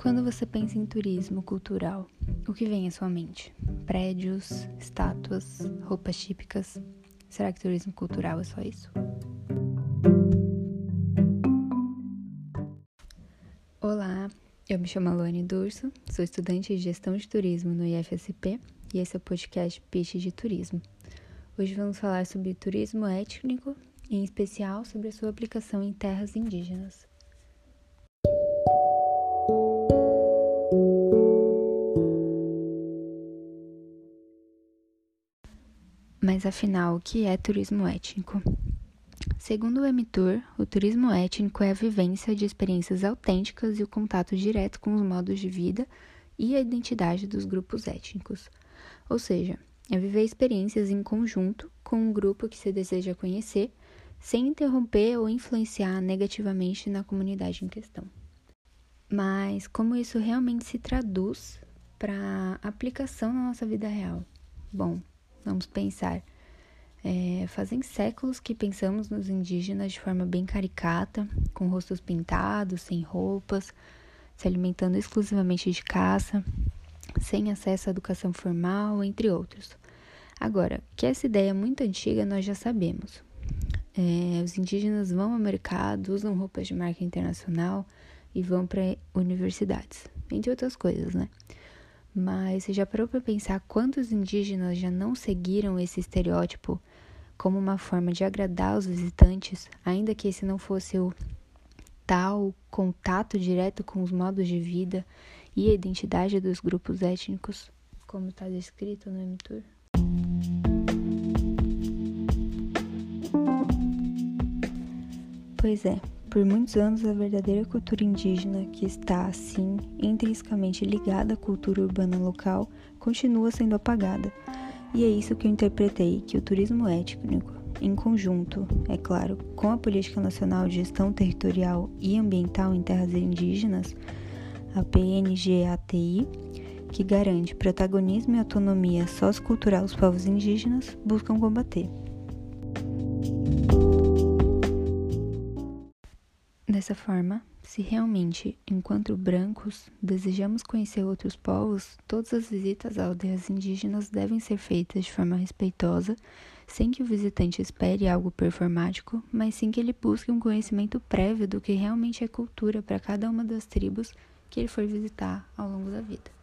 Quando você pensa em turismo cultural, o que vem à sua mente? Prédios, estátuas, roupas típicas? Será que turismo cultural é só isso? Olá, eu me chamo Alane Durso, sou estudante de gestão de turismo no IFSP e esse é o podcast Pitch de Turismo. Hoje vamos falar sobre turismo étnico, em especial sobre a sua aplicação em terras indígenas. Mas afinal, o que é turismo étnico? Segundo o Emitur, o turismo étnico é a vivência de experiências autênticas e o contato direto com os modos de vida e a identidade dos grupos étnicos. Ou seja, é viver experiências em conjunto com um grupo que se deseja conhecer, sem interromper ou influenciar negativamente na comunidade em questão. Mas como isso realmente se traduz para aplicação na nossa vida real? Bom, Vamos pensar. É, fazem séculos que pensamos nos indígenas de forma bem caricata, com rostos pintados, sem roupas, se alimentando exclusivamente de caça, sem acesso à educação formal, entre outros. Agora, que essa ideia é muito antiga nós já sabemos. É, os indígenas vão ao mercado, usam roupas de marca internacional e vão para universidades, entre outras coisas, né? Mas você já parou para pensar quantos indígenas já não seguiram esse estereótipo como uma forma de agradar os visitantes, ainda que esse não fosse o tal contato direto com os modos de vida e a identidade dos grupos étnicos, como está descrito no MTUR? Pois é, por muitos anos, a verdadeira cultura indígena, que está, assim, intrinsecamente ligada à cultura urbana local, continua sendo apagada. E é isso que eu interpretei que o turismo étnico, em conjunto, é claro, com a Política Nacional de Gestão Territorial e Ambiental em Terras Indígenas, a PNGATI, que garante protagonismo e autonomia sociocultural aos povos indígenas, buscam combater. Dessa forma, se realmente, enquanto brancos, desejamos conhecer outros povos, todas as visitas a aldeias indígenas devem ser feitas de forma respeitosa, sem que o visitante espere algo performático, mas sim que ele busque um conhecimento prévio do que realmente é cultura para cada uma das tribos que ele for visitar ao longo da vida.